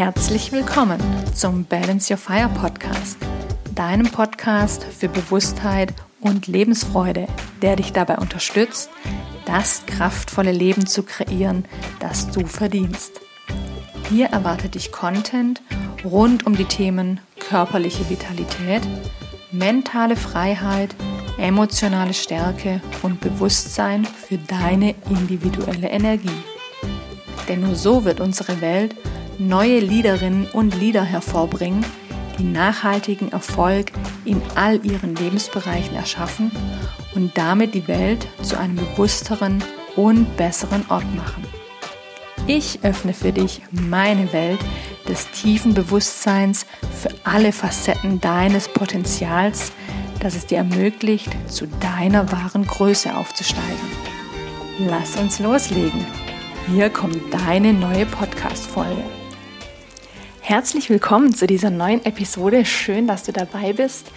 Herzlich willkommen zum Balance Your Fire Podcast, deinem Podcast für Bewusstheit und Lebensfreude, der dich dabei unterstützt, das kraftvolle Leben zu kreieren, das du verdienst. Hier erwartet dich Content rund um die Themen körperliche Vitalität, mentale Freiheit, emotionale Stärke und Bewusstsein für deine individuelle Energie. Denn nur so wird unsere Welt neue Liederinnen und Lieder hervorbringen, die nachhaltigen Erfolg in all ihren Lebensbereichen erschaffen und damit die Welt zu einem bewussteren und besseren Ort machen. Ich öffne für dich meine Welt des tiefen Bewusstseins für alle Facetten deines Potenzials, das es dir ermöglicht, zu deiner wahren Größe aufzusteigen. Lass uns loslegen. Hier kommt deine neue Podcast-Folge. Herzlich willkommen zu dieser neuen Episode. Schön, dass du dabei bist,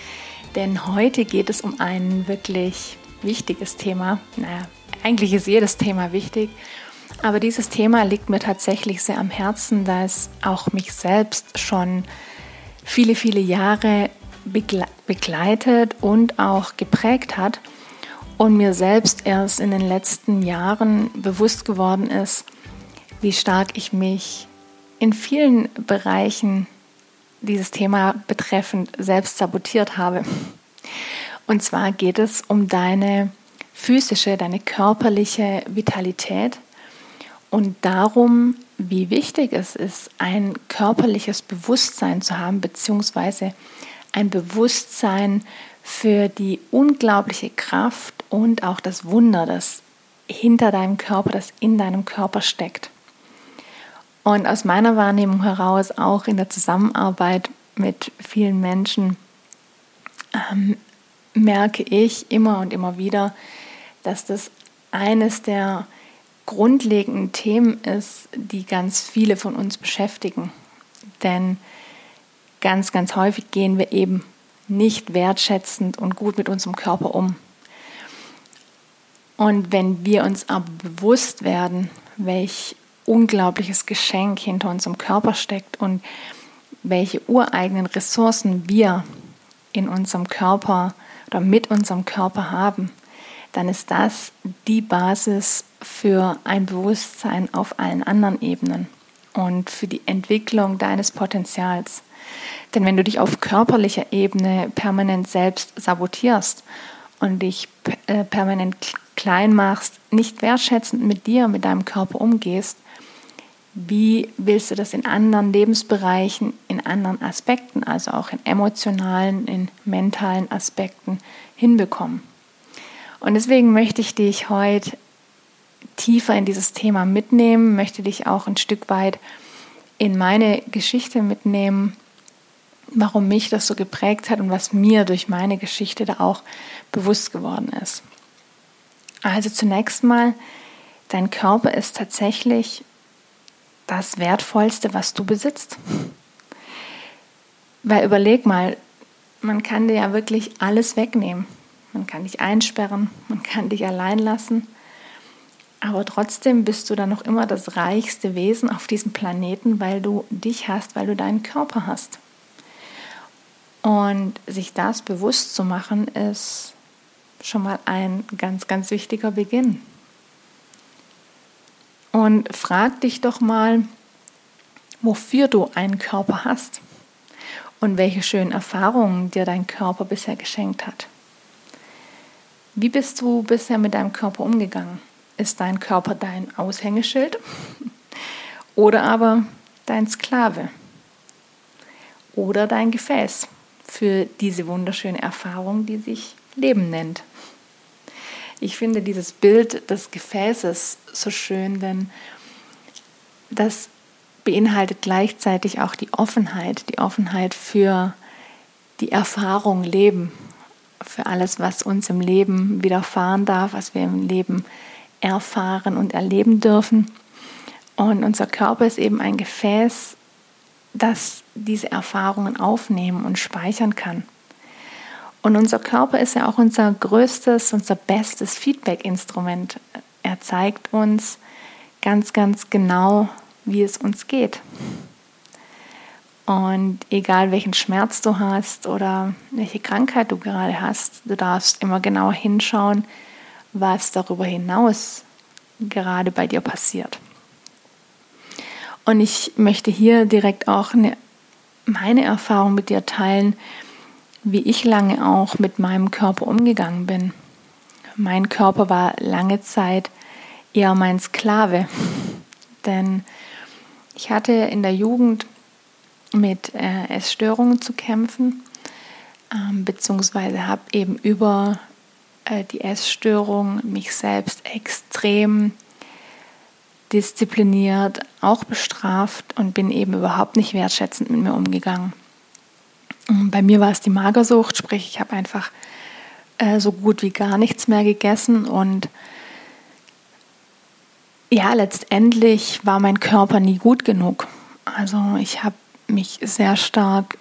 denn heute geht es um ein wirklich wichtiges Thema. Naja, eigentlich ist jedes Thema wichtig, aber dieses Thema liegt mir tatsächlich sehr am Herzen, da es auch mich selbst schon viele, viele Jahre begleitet und auch geprägt hat und mir selbst erst in den letzten Jahren bewusst geworden ist, wie stark ich mich in vielen Bereichen dieses Thema betreffend selbst sabotiert habe. Und zwar geht es um deine physische, deine körperliche Vitalität und darum, wie wichtig es ist, ein körperliches Bewusstsein zu haben, beziehungsweise ein Bewusstsein für die unglaubliche Kraft und auch das Wunder, das hinter deinem Körper, das in deinem Körper steckt. Und aus meiner Wahrnehmung heraus, auch in der Zusammenarbeit mit vielen Menschen, ähm, merke ich immer und immer wieder, dass das eines der grundlegenden Themen ist, die ganz viele von uns beschäftigen. Denn ganz, ganz häufig gehen wir eben nicht wertschätzend und gut mit unserem Körper um. Und wenn wir uns aber bewusst werden, welch unglaubliches Geschenk hinter unserem Körper steckt und welche ureigenen Ressourcen wir in unserem Körper oder mit unserem Körper haben, dann ist das die Basis für ein Bewusstsein auf allen anderen Ebenen und für die Entwicklung deines Potenzials. Denn wenn du dich auf körperlicher Ebene permanent selbst sabotierst und dich äh, permanent klein machst, nicht wertschätzend mit dir, mit deinem Körper umgehst, wie willst du das in anderen Lebensbereichen, in anderen Aspekten, also auch in emotionalen, in mentalen Aspekten hinbekommen? Und deswegen möchte ich dich heute tiefer in dieses Thema mitnehmen, möchte dich auch ein Stück weit in meine Geschichte mitnehmen, warum mich das so geprägt hat und was mir durch meine Geschichte da auch bewusst geworden ist. Also zunächst mal, dein Körper ist tatsächlich das Wertvollste, was du besitzt. Weil überleg mal, man kann dir ja wirklich alles wegnehmen. Man kann dich einsperren, man kann dich allein lassen. Aber trotzdem bist du dann noch immer das reichste Wesen auf diesem Planeten, weil du dich hast, weil du deinen Körper hast. Und sich das bewusst zu machen, ist schon mal ein ganz, ganz wichtiger Beginn. Und frag dich doch mal, wofür du einen Körper hast und welche schönen Erfahrungen dir dein Körper bisher geschenkt hat. Wie bist du bisher mit deinem Körper umgegangen? Ist dein Körper dein Aushängeschild oder aber dein Sklave oder dein Gefäß für diese wunderschöne Erfahrung, die sich Leben nennt? Ich finde dieses Bild des Gefäßes so schön, denn das beinhaltet gleichzeitig auch die Offenheit, die Offenheit für die Erfahrung Leben, für alles, was uns im Leben widerfahren darf, was wir im Leben erfahren und erleben dürfen. Und unser Körper ist eben ein Gefäß, das diese Erfahrungen aufnehmen und speichern kann. Und unser Körper ist ja auch unser größtes, unser bestes Feedback-Instrument. Er zeigt uns ganz, ganz genau, wie es uns geht. Und egal welchen Schmerz du hast oder welche Krankheit du gerade hast, du darfst immer genauer hinschauen, was darüber hinaus gerade bei dir passiert. Und ich möchte hier direkt auch eine, meine Erfahrung mit dir teilen, wie ich lange auch mit meinem Körper umgegangen bin. Mein Körper war lange Zeit eher mein Sklave, denn ich hatte in der Jugend mit äh, Essstörungen zu kämpfen, ähm, beziehungsweise habe eben über äh, die Essstörung mich selbst extrem diszipliniert, auch bestraft und bin eben überhaupt nicht wertschätzend mit mir umgegangen. Bei mir war es die Magersucht, sprich ich habe einfach äh, so gut wie gar nichts mehr gegessen und ja, letztendlich war mein Körper nie gut genug. Also ich habe mich sehr stark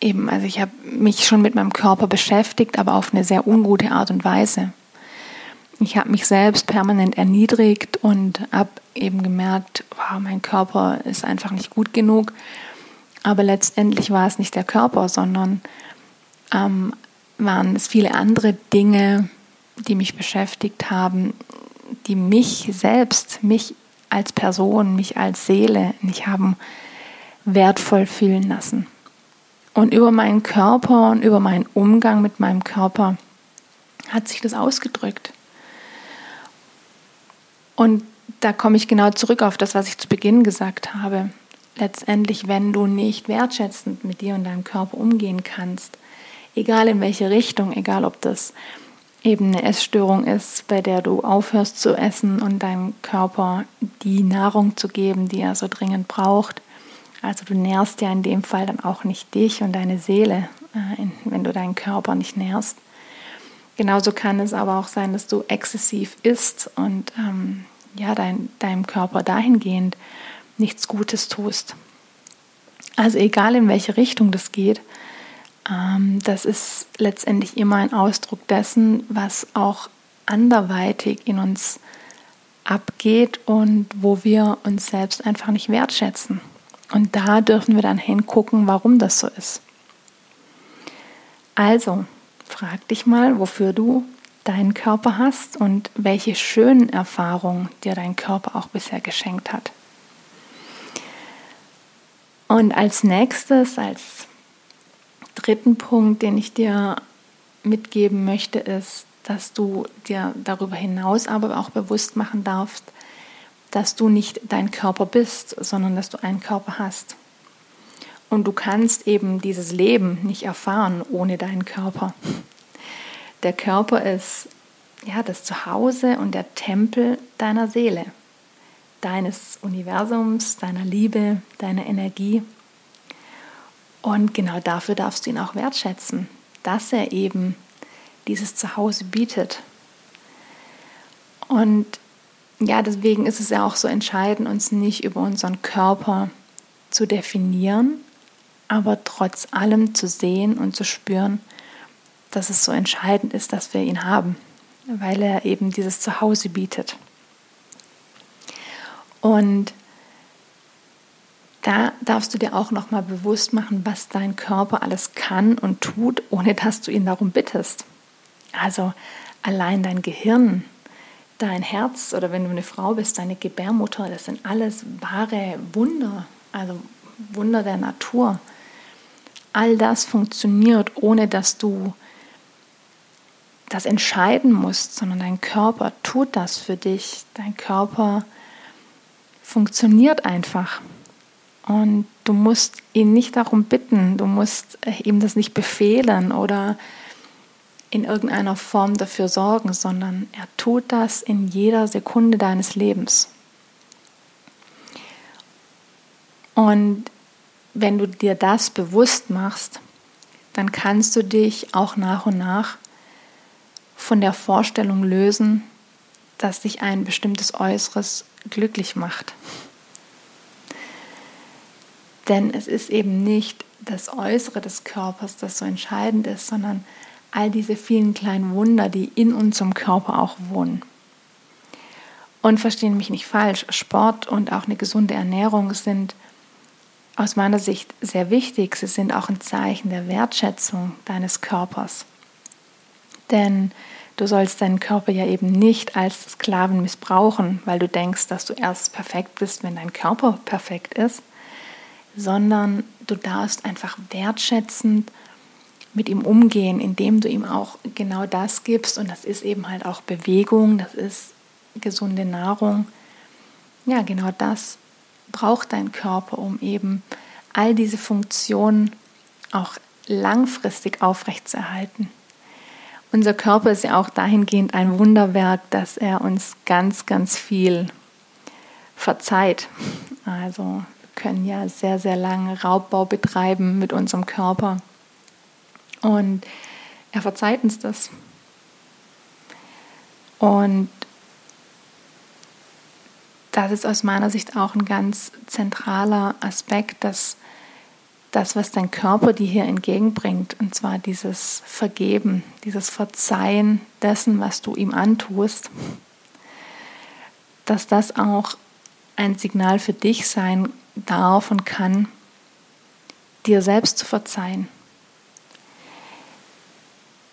eben, also ich habe mich schon mit meinem Körper beschäftigt, aber auf eine sehr ungute Art und Weise. Ich habe mich selbst permanent erniedrigt und habe eben gemerkt, wow, mein Körper ist einfach nicht gut genug. Aber letztendlich war es nicht der Körper, sondern ähm, waren es viele andere Dinge, die mich beschäftigt haben, die mich selbst, mich als Person, mich als Seele nicht haben wertvoll fühlen lassen. Und über meinen Körper und über meinen Umgang mit meinem Körper hat sich das ausgedrückt. Und da komme ich genau zurück auf das, was ich zu Beginn gesagt habe. Letztendlich, wenn du nicht wertschätzend mit dir und deinem Körper umgehen kannst, egal in welche Richtung, egal ob das eben eine Essstörung ist, bei der du aufhörst zu essen und deinem Körper die Nahrung zu geben, die er so dringend braucht, also du nährst ja in dem Fall dann auch nicht dich und deine Seele, äh, wenn du deinen Körper nicht nährst. Genauso kann es aber auch sein, dass du exzessiv isst und ähm, ja, dein, deinem Körper dahingehend nichts Gutes tust. Also egal in welche Richtung das geht, ähm, das ist letztendlich immer ein Ausdruck dessen, was auch anderweitig in uns abgeht und wo wir uns selbst einfach nicht wertschätzen. Und da dürfen wir dann hingucken, warum das so ist. Also, frag dich mal, wofür du deinen Körper hast und welche schönen Erfahrungen dir dein Körper auch bisher geschenkt hat. Und als nächstes, als dritten Punkt, den ich dir mitgeben möchte, ist, dass du dir darüber hinaus aber auch bewusst machen darfst, dass du nicht dein Körper bist, sondern dass du einen Körper hast. Und du kannst eben dieses Leben nicht erfahren ohne deinen Körper. Der Körper ist ja das Zuhause und der Tempel deiner Seele, deines Universums, deiner Liebe, deiner Energie. Und genau dafür darfst du ihn auch wertschätzen, dass er eben dieses Zuhause bietet. Und ja, deswegen ist es ja auch so entscheidend, uns nicht über unseren Körper zu definieren, aber trotz allem zu sehen und zu spüren, dass es so entscheidend ist, dass wir ihn haben, weil er eben dieses Zuhause bietet. Und da darfst du dir auch noch mal bewusst machen, was dein Körper alles kann und tut, ohne dass du ihn darum bittest. Also allein dein Gehirn dein Herz oder wenn du eine Frau bist, deine Gebärmutter, das sind alles wahre Wunder, also Wunder der Natur. All das funktioniert, ohne dass du das entscheiden musst, sondern dein Körper tut das für dich. Dein Körper funktioniert einfach. Und du musst ihn nicht darum bitten, du musst ihm das nicht befehlen oder in irgendeiner Form dafür sorgen, sondern er tut das in jeder Sekunde deines Lebens. Und wenn du dir das bewusst machst, dann kannst du dich auch nach und nach von der Vorstellung lösen, dass dich ein bestimmtes Äußeres glücklich macht. Denn es ist eben nicht das Äußere des Körpers, das so entscheidend ist, sondern all diese vielen kleinen Wunder, die in unserem Körper auch wohnen. Und verstehen mich nicht falsch, Sport und auch eine gesunde Ernährung sind aus meiner Sicht sehr wichtig. Sie sind auch ein Zeichen der Wertschätzung deines Körpers. Denn du sollst deinen Körper ja eben nicht als Sklaven missbrauchen, weil du denkst, dass du erst perfekt bist, wenn dein Körper perfekt ist, sondern du darfst einfach wertschätzend mit ihm umgehen, indem du ihm auch genau das gibst. Und das ist eben halt auch Bewegung, das ist gesunde Nahrung. Ja, genau das braucht dein Körper, um eben all diese Funktionen auch langfristig aufrechtzuerhalten. Unser Körper ist ja auch dahingehend ein Wunderwerk, dass er uns ganz, ganz viel verzeiht. Also wir können ja sehr, sehr lange Raubbau betreiben mit unserem Körper. Und er verzeiht uns das. Und das ist aus meiner Sicht auch ein ganz zentraler Aspekt, dass das, was dein Körper dir hier entgegenbringt, und zwar dieses Vergeben, dieses Verzeihen dessen, was du ihm antust, dass das auch ein Signal für dich sein darf und kann, dir selbst zu verzeihen.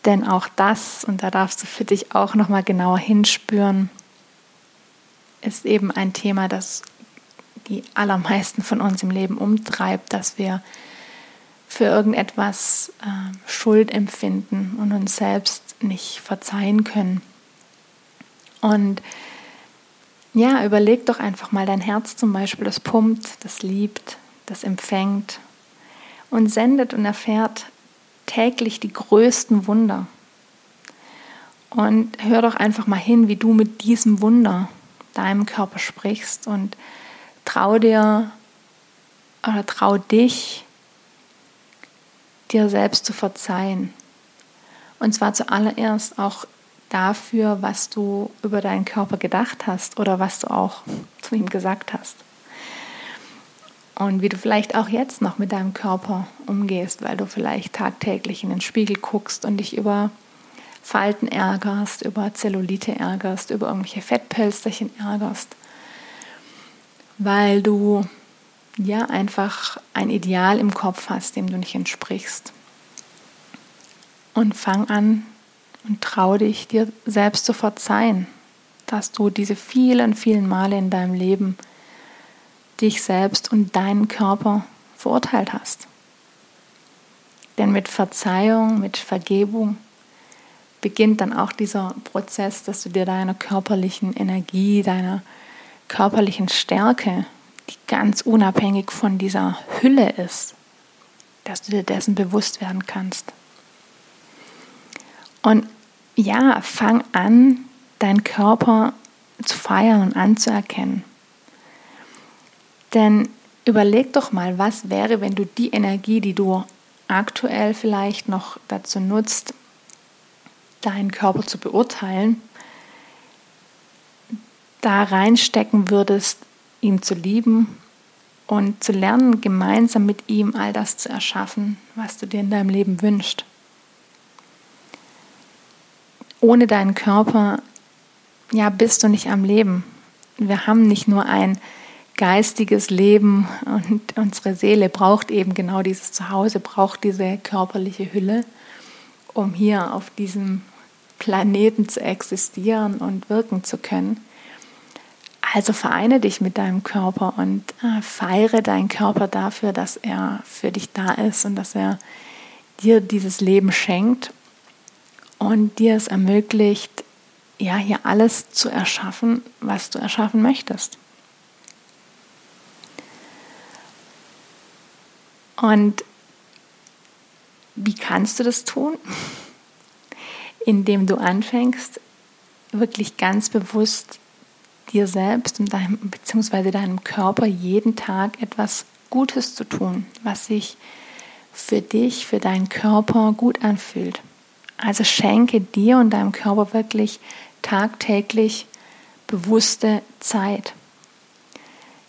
Denn auch das, und da darfst du für dich auch nochmal genauer hinspüren, ist eben ein Thema, das die allermeisten von uns im Leben umtreibt, dass wir für irgendetwas äh, Schuld empfinden und uns selbst nicht verzeihen können. Und ja, überleg doch einfach mal dein Herz zum Beispiel, das pumpt, das liebt, das empfängt und sendet und erfährt täglich die größten Wunder. Und hör doch einfach mal hin, wie du mit diesem Wunder deinem Körper sprichst und trau dir oder trau dich, dir selbst zu verzeihen. Und zwar zuallererst auch dafür, was du über deinen Körper gedacht hast oder was du auch zu ihm gesagt hast. Und wie du vielleicht auch jetzt noch mit deinem Körper umgehst, weil du vielleicht tagtäglich in den Spiegel guckst und dich über Falten ärgerst, über Zellulite ärgerst, über irgendwelche Fettpölsterchen ärgerst, weil du ja einfach ein Ideal im Kopf hast, dem du nicht entsprichst. Und fang an und trau dich, dir selbst zu verzeihen, dass du diese vielen, vielen Male in deinem Leben dich selbst und deinen Körper verurteilt hast. Denn mit Verzeihung, mit Vergebung beginnt dann auch dieser Prozess, dass du dir deiner körperlichen Energie, deiner körperlichen Stärke, die ganz unabhängig von dieser Hülle ist, dass du dir dessen bewusst werden kannst. Und ja, fang an, deinen Körper zu feiern und anzuerkennen. Denn überleg doch mal, was wäre, wenn du die Energie, die du aktuell vielleicht noch dazu nutzt, deinen Körper zu beurteilen, da reinstecken würdest, ihn zu lieben und zu lernen, gemeinsam mit ihm all das zu erschaffen, was du dir in deinem Leben wünschst. Ohne deinen Körper, ja, bist du nicht am Leben. Wir haben nicht nur ein geistiges Leben und unsere Seele braucht eben genau dieses Zuhause, braucht diese körperliche Hülle um hier auf diesem Planeten zu existieren und wirken zu können. Also vereine dich mit deinem Körper und äh, feiere deinen Körper dafür, dass er für dich da ist und dass er dir dieses Leben schenkt und dir es ermöglicht, ja, hier alles zu erschaffen, was du erschaffen möchtest. Und wie kannst du das tun? Indem du anfängst, wirklich ganz bewusst dir selbst und deinem, beziehungsweise deinem Körper jeden Tag etwas Gutes zu tun, was sich für dich, für deinen Körper gut anfühlt. Also schenke dir und deinem Körper wirklich tagtäglich bewusste Zeit,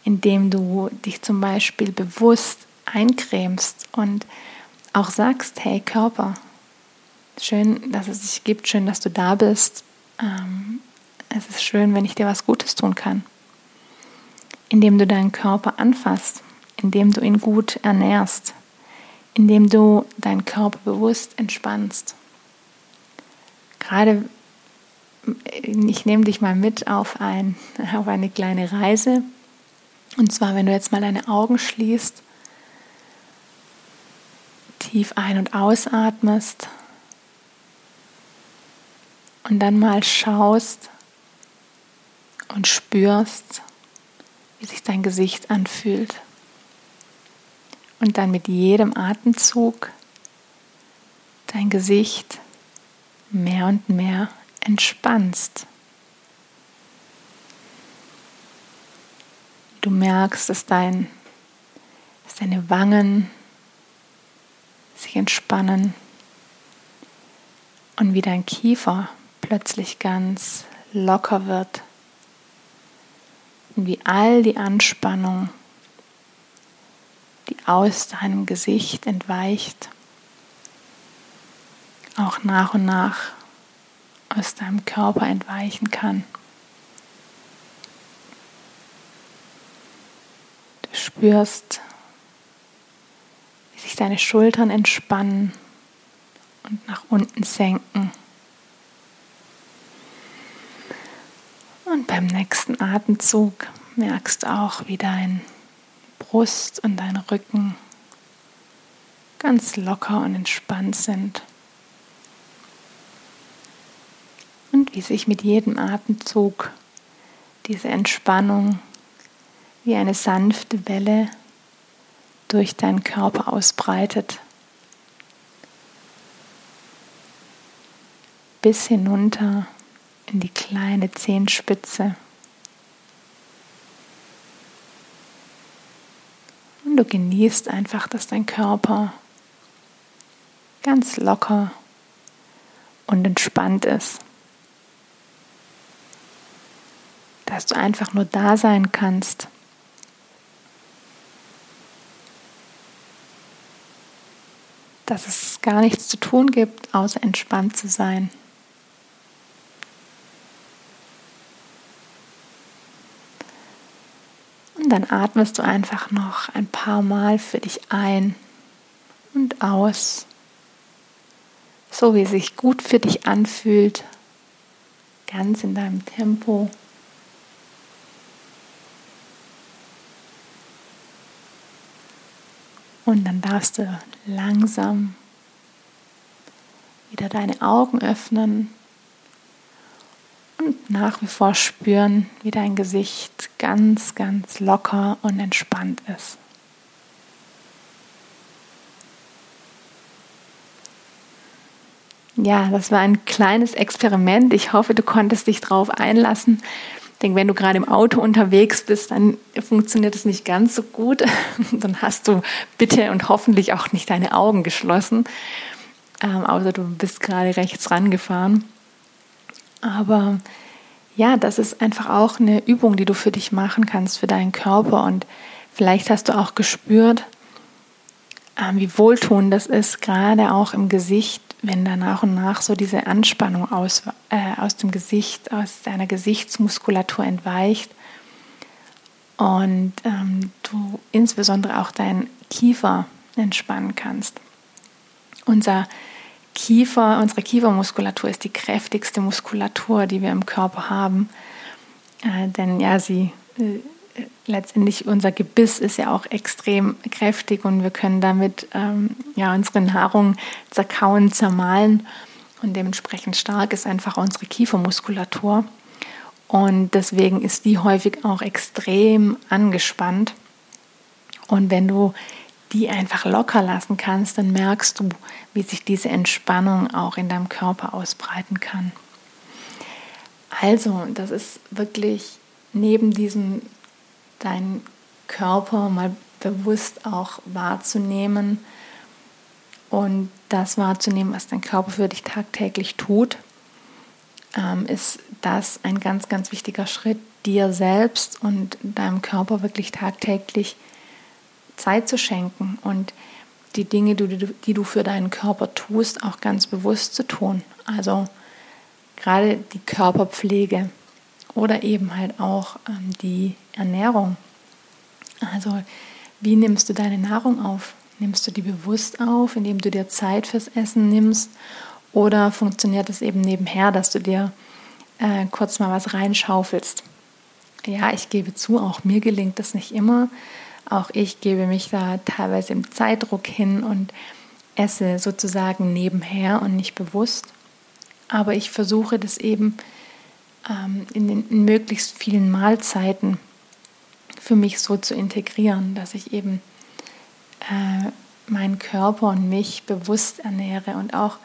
indem du dich zum Beispiel bewusst eincremst und auch sagst, hey Körper, schön, dass es dich gibt, schön, dass du da bist. Ähm, es ist schön, wenn ich dir was Gutes tun kann. Indem du deinen Körper anfasst, indem du ihn gut ernährst, indem du deinen Körper bewusst entspannst. Gerade ich nehme dich mal mit auf, ein, auf eine kleine Reise. Und zwar, wenn du jetzt mal deine Augen schließt, tief ein- und ausatmest und dann mal schaust und spürst, wie sich dein Gesicht anfühlt. Und dann mit jedem Atemzug dein Gesicht mehr und mehr entspannst. Du merkst, dass, dein, dass deine Wangen sich entspannen und wie dein Kiefer plötzlich ganz locker wird und wie all die Anspannung, die aus deinem Gesicht entweicht, auch nach und nach aus deinem Körper entweichen kann. Du spürst, wie sich deine Schultern entspannen und nach unten senken. Und beim nächsten Atemzug merkst du auch, wie dein Brust und dein Rücken ganz locker und entspannt sind. und wie sich mit jedem Atemzug diese Entspannung wie eine sanfte Welle durch deinen Körper ausbreitet. Bis hinunter in die kleine Zehenspitze. Und du genießt einfach, dass dein Körper ganz locker und entspannt ist. dass du einfach nur da sein kannst. Dass es gar nichts zu tun gibt, außer entspannt zu sein. Dann atmest du einfach noch ein paar Mal für dich ein und aus, so wie es sich gut für dich anfühlt, ganz in deinem Tempo. Und dann darfst du langsam wieder deine Augen öffnen nach wie vor spüren, wie dein Gesicht ganz, ganz locker und entspannt ist. Ja, das war ein kleines Experiment. Ich hoffe, du konntest dich darauf einlassen. Ich denke, wenn du gerade im Auto unterwegs bist, dann funktioniert es nicht ganz so gut. Dann hast du bitte und hoffentlich auch nicht deine Augen geschlossen, ähm, außer du bist gerade rechts rangefahren. Aber ja, das ist einfach auch eine Übung, die du für dich machen kannst, für deinen Körper. Und vielleicht hast du auch gespürt, äh, wie wohltuend das ist, gerade auch im Gesicht wenn da nach und nach so diese Anspannung aus, äh, aus dem Gesicht, aus deiner Gesichtsmuskulatur entweicht und ähm, du insbesondere auch deinen Kiefer entspannen kannst. Unser Kiefer, unsere Kiefermuskulatur ist die kräftigste Muskulatur, die wir im Körper haben, äh, denn ja, sie äh, letztendlich unser Gebiss ist ja auch extrem kräftig und wir können damit ähm, ja, unsere Nahrung zerkauen, zermahlen. Und dementsprechend stark ist einfach unsere Kiefermuskulatur. Und deswegen ist die häufig auch extrem angespannt. Und wenn du die einfach locker lassen kannst, dann merkst du, wie sich diese Entspannung auch in deinem Körper ausbreiten kann. Also, das ist wirklich neben diesem deinen Körper mal bewusst auch wahrzunehmen und das wahrzunehmen, was dein Körper für dich tagtäglich tut, ähm, ist das ein ganz, ganz wichtiger Schritt, dir selbst und deinem Körper wirklich tagtäglich Zeit zu schenken und die Dinge, die du für deinen Körper tust, auch ganz bewusst zu tun. Also gerade die Körperpflege oder eben halt auch ähm, die Ernährung. Also wie nimmst du deine Nahrung auf? Nimmst du die bewusst auf, indem du dir Zeit fürs Essen nimmst? Oder funktioniert es eben nebenher, dass du dir äh, kurz mal was reinschaufelst? Ja, ich gebe zu, auch mir gelingt das nicht immer. Auch ich gebe mich da teilweise im Zeitdruck hin und esse sozusagen nebenher und nicht bewusst. Aber ich versuche das eben ähm, in den in möglichst vielen Mahlzeiten für mich so zu integrieren, dass ich eben äh, meinen Körper und mich bewusst ernähre und auch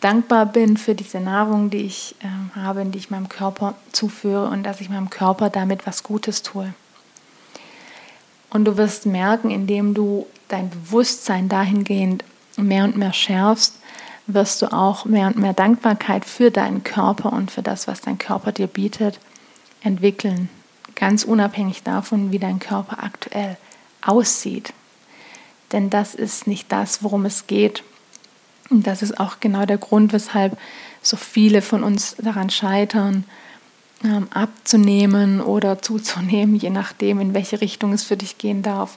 dankbar bin für diese Nahrung, die ich äh, habe, die ich meinem Körper zuführe und dass ich meinem Körper damit was Gutes tue. Und du wirst merken, indem du dein Bewusstsein dahingehend mehr und mehr schärfst, wirst du auch mehr und mehr Dankbarkeit für deinen Körper und für das, was dein Körper dir bietet, entwickeln. Ganz unabhängig davon, wie dein Körper aktuell aussieht. Denn das ist nicht das, worum es geht. Und das ist auch genau der Grund, weshalb so viele von uns daran scheitern, ähm, abzunehmen oder zuzunehmen, je nachdem, in welche Richtung es für dich gehen darf,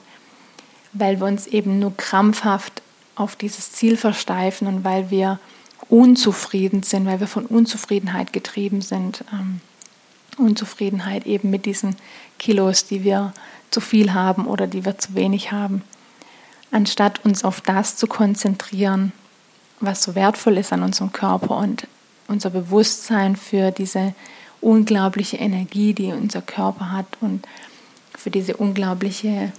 weil wir uns eben nur krampfhaft auf dieses Ziel versteifen und weil wir unzufrieden sind, weil wir von Unzufriedenheit getrieben sind. Ähm, Unzufriedenheit eben mit diesen Kilos, die wir zu viel haben oder die wir zu wenig haben. Anstatt uns auf das zu konzentrieren, was so wertvoll ist an unserem Körper und unser Bewusstsein für diese unglaubliche Energie, die unser Körper hat und für diese unglaubliche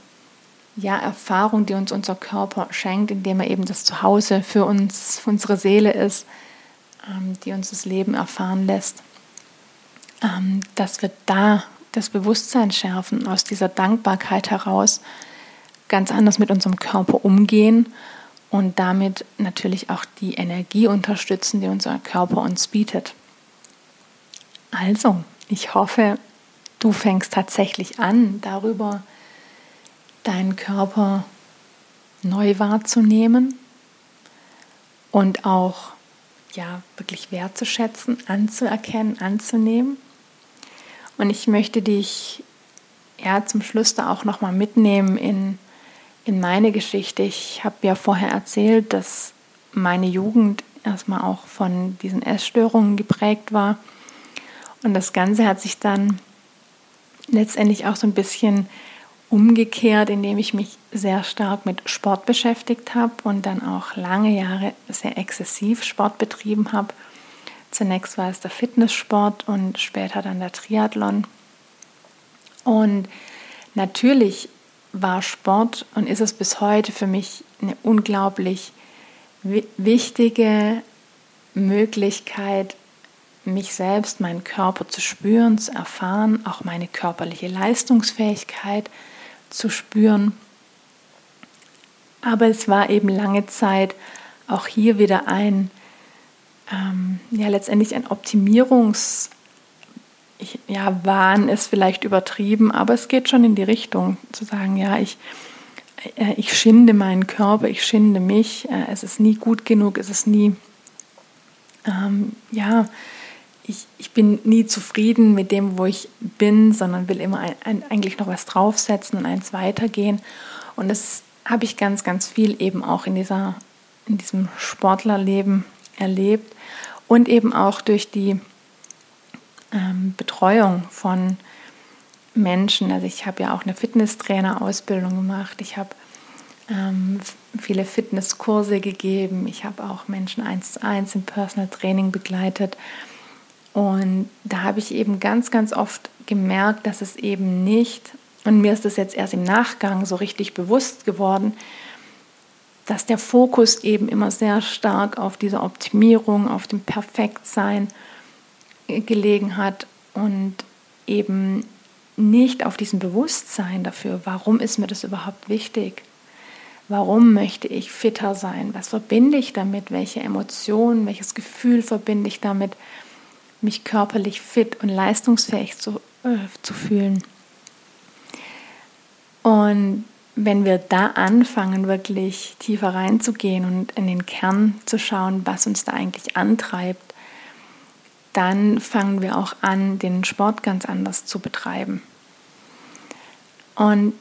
ja, Erfahrung, die uns unser Körper schenkt, indem er eben das Zuhause für uns, für unsere Seele ist, ähm, die uns das Leben erfahren lässt, ähm, dass wir da das Bewusstsein schärfen, aus dieser Dankbarkeit heraus ganz anders mit unserem Körper umgehen und damit natürlich auch die Energie unterstützen, die unser Körper uns bietet. Also, ich hoffe, du fängst tatsächlich an, darüber deinen Körper neu wahrzunehmen und auch ja wirklich wertzuschätzen, anzuerkennen, anzunehmen. Und ich möchte dich ja zum Schluss da auch noch mal mitnehmen in, in meine Geschichte. Ich habe ja vorher erzählt, dass meine Jugend erstmal auch von diesen Essstörungen geprägt war und das Ganze hat sich dann letztendlich auch so ein bisschen umgekehrt, indem ich mich sehr stark mit Sport beschäftigt habe und dann auch lange Jahre sehr exzessiv Sport betrieben habe. Zunächst war es der Fitnesssport und später dann der Triathlon. Und natürlich war Sport und ist es bis heute für mich eine unglaublich wichtige Möglichkeit, mich selbst, meinen Körper zu spüren, zu erfahren, auch meine körperliche Leistungsfähigkeit zu spüren. Aber es war eben lange Zeit auch hier wieder ein, ähm, ja, letztendlich ein Optimierungs- ja, Wahn ist vielleicht übertrieben, aber es geht schon in die Richtung zu sagen, ja, ich, äh, ich schinde meinen Körper, ich schinde mich, äh, es ist nie gut genug, es ist nie, ähm, ja, ich, ich bin nie zufrieden mit dem, wo ich bin, sondern will immer ein, ein, eigentlich noch was draufsetzen und eins weitergehen. Und das habe ich ganz, ganz viel eben auch in, dieser, in diesem Sportlerleben erlebt und eben auch durch die ähm, Betreuung von Menschen. Also ich habe ja auch eine Fitnesstrainer-Ausbildung gemacht. Ich habe ähm, viele Fitnesskurse gegeben. Ich habe auch Menschen eins zu eins im Personal Training begleitet. Und da habe ich eben ganz, ganz oft gemerkt, dass es eben nicht, und mir ist das jetzt erst im Nachgang so richtig bewusst geworden, dass der Fokus eben immer sehr stark auf dieser Optimierung, auf dem Perfektsein gelegen hat und eben nicht auf diesem Bewusstsein dafür, warum ist mir das überhaupt wichtig? Warum möchte ich fitter sein? Was verbinde ich damit? Welche Emotionen, welches Gefühl verbinde ich damit? Mich körperlich fit und leistungsfähig zu, äh, zu fühlen. Und wenn wir da anfangen, wirklich tiefer reinzugehen und in den Kern zu schauen, was uns da eigentlich antreibt, dann fangen wir auch an, den Sport ganz anders zu betreiben. Und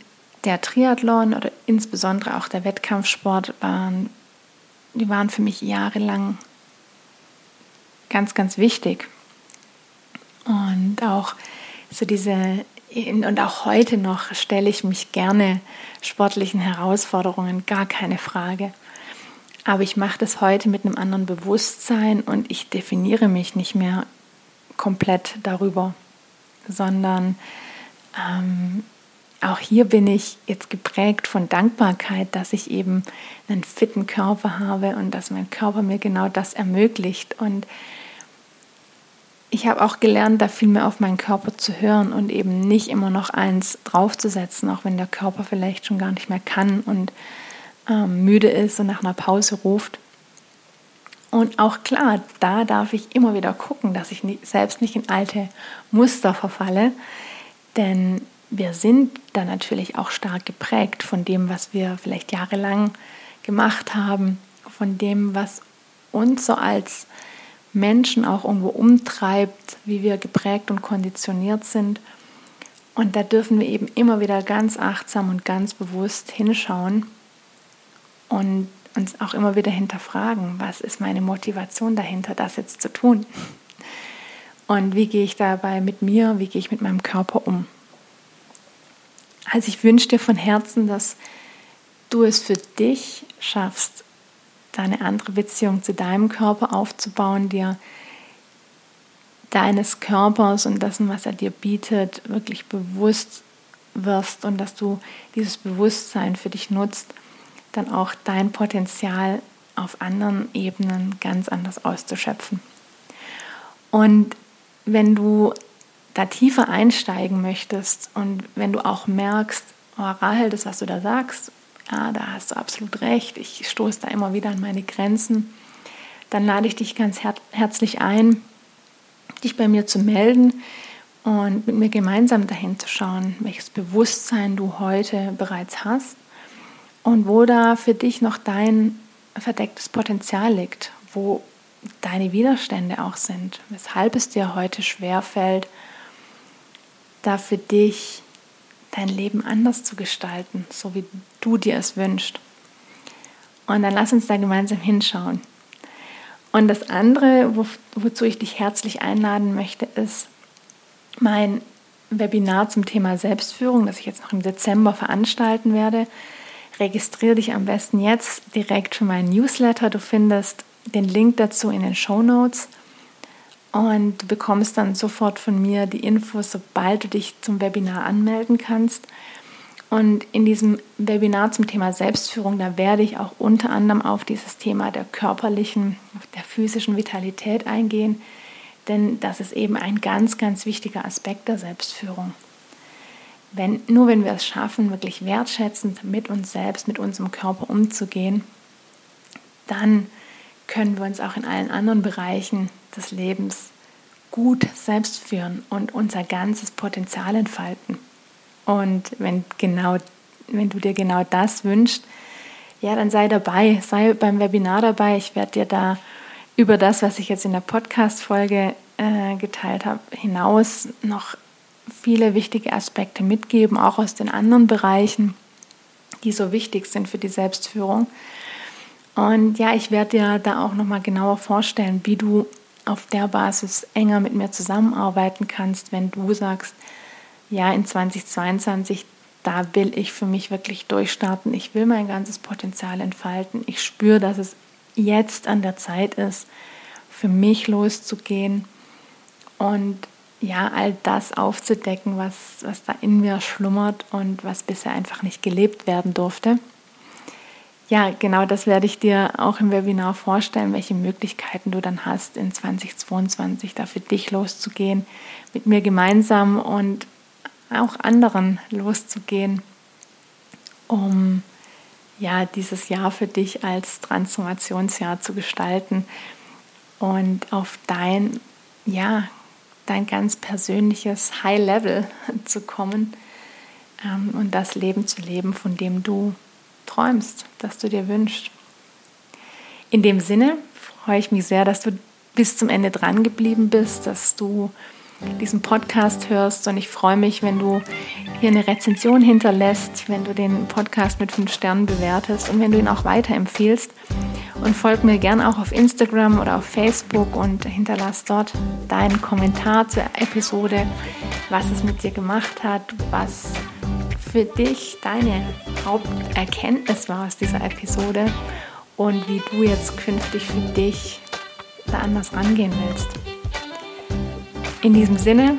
der Triathlon oder insbesondere auch der Wettkampfsport waren, die waren für mich jahrelang ganz, ganz wichtig. Und auch so diese, und auch heute noch stelle ich mich gerne sportlichen Herausforderungen, gar keine Frage. Aber ich mache das heute mit einem anderen Bewusstsein und ich definiere mich nicht mehr komplett darüber, sondern ähm, auch hier bin ich jetzt geprägt von Dankbarkeit, dass ich eben einen fitten Körper habe und dass mein Körper mir genau das ermöglicht. Und ich habe auch gelernt, da viel mehr auf meinen Körper zu hören und eben nicht immer noch eins draufzusetzen, auch wenn der Körper vielleicht schon gar nicht mehr kann und ähm, müde ist und nach einer Pause ruft. Und auch klar, da darf ich immer wieder gucken, dass ich nicht, selbst nicht in alte Muster verfalle, denn wir sind da natürlich auch stark geprägt von dem, was wir vielleicht jahrelang gemacht haben, von dem, was uns so als Menschen auch irgendwo umtreibt, wie wir geprägt und konditioniert sind. Und da dürfen wir eben immer wieder ganz achtsam und ganz bewusst hinschauen und uns auch immer wieder hinterfragen, was ist meine Motivation dahinter, das jetzt zu tun? Und wie gehe ich dabei mit mir, wie gehe ich mit meinem Körper um? Also ich wünsche dir von Herzen, dass du es für dich schaffst, deine andere Beziehung zu deinem Körper aufzubauen, dir deines Körpers und dessen, was er dir bietet, wirklich bewusst wirst und dass du dieses Bewusstsein für dich nutzt, dann auch dein Potenzial auf anderen Ebenen ganz anders auszuschöpfen. Und wenn du da tiefer einsteigen möchtest und wenn du auch merkst, oh Rahel, das, was du da sagst, ja, da hast du absolut recht, ich stoße da immer wieder an meine Grenzen, dann lade ich dich ganz her herzlich ein, dich bei mir zu melden und mit mir gemeinsam dahin zu schauen, welches Bewusstsein du heute bereits hast und wo da für dich noch dein verdecktes Potenzial liegt, wo deine Widerstände auch sind, weshalb es dir heute schwer fällt, da für dich dein Leben anders zu gestalten, so wie du dir es wünschst. Und dann lass uns da gemeinsam hinschauen. Und das andere, wo, wozu ich dich herzlich einladen möchte, ist mein Webinar zum Thema Selbstführung, das ich jetzt noch im Dezember veranstalten werde. Registriere dich am besten jetzt direkt für meinen Newsletter. Du findest den Link dazu in den Show Notes und du bekommst dann sofort von mir die Infos, sobald du dich zum Webinar anmelden kannst. Und in diesem Webinar zum Thema Selbstführung, da werde ich auch unter anderem auf dieses Thema der körperlichen, der physischen Vitalität eingehen, denn das ist eben ein ganz, ganz wichtiger Aspekt der Selbstführung. Wenn, nur wenn wir es schaffen, wirklich wertschätzend mit uns selbst, mit unserem Körper umzugehen, dann können wir uns auch in allen anderen Bereichen des Lebens gut selbst führen und unser ganzes Potenzial entfalten. Und wenn, genau, wenn du dir genau das wünschst, ja, dann sei dabei, sei beim Webinar dabei. Ich werde dir da über das, was ich jetzt in der Podcast-Folge äh, geteilt habe, hinaus noch viele wichtige Aspekte mitgeben, auch aus den anderen Bereichen, die so wichtig sind für die Selbstführung. Und ja, ich werde dir da auch nochmal genauer vorstellen, wie du auf der Basis enger mit mir zusammenarbeiten kannst, wenn du sagst, ja, in 2022, da will ich für mich wirklich durchstarten, ich will mein ganzes Potenzial entfalten, ich spüre, dass es jetzt an der Zeit ist, für mich loszugehen und ja, all das aufzudecken, was, was da in mir schlummert und was bisher einfach nicht gelebt werden durfte ja, genau das werde ich dir auch im Webinar vorstellen, welche Möglichkeiten du dann hast, in 2022 da für dich loszugehen, mit mir gemeinsam und auch anderen loszugehen, um ja dieses Jahr für dich als Transformationsjahr zu gestalten und auf dein ja dein ganz persönliches High Level zu kommen ähm, und das Leben zu leben, von dem du träumst, das du dir wünschst. In dem Sinne freue ich mich sehr, dass du bis zum Ende dran geblieben bist, dass du diesen Podcast hörst. Und ich freue mich, wenn du hier eine Rezension hinterlässt, wenn du den Podcast mit fünf Sternen bewertest und wenn du ihn auch weiterempfiehlst. Und folg mir gern auch auf Instagram oder auf Facebook und hinterlass dort deinen Kommentar zur Episode, was es mit dir gemacht hat, was für dich deine Haupterkenntnis war aus dieser Episode und wie du jetzt künftig für dich da anders rangehen willst. In diesem Sinne,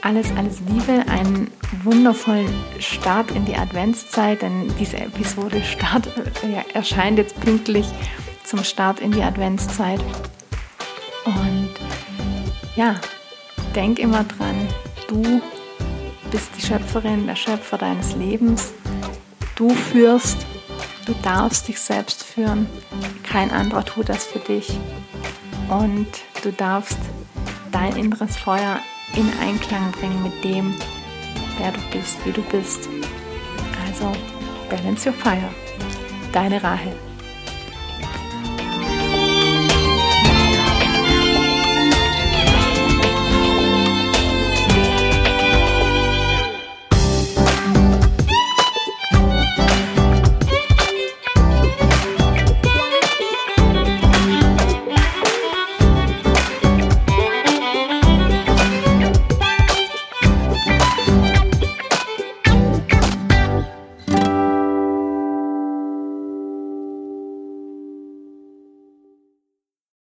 alles, alles Liebe, einen wundervollen Start in die Adventszeit, denn diese Episode start, ja, erscheint jetzt pünktlich zum Start in die Adventszeit. Und ja, denk immer dran, du bist die Schöpferin, der Schöpfer deines Lebens. Du führst, du darfst dich selbst führen. Kein anderer tut das für dich. Und du darfst dein inneres Feuer in Einklang bringen mit dem, wer du bist, wie du bist. Also, balance your fire. Deine Rahel.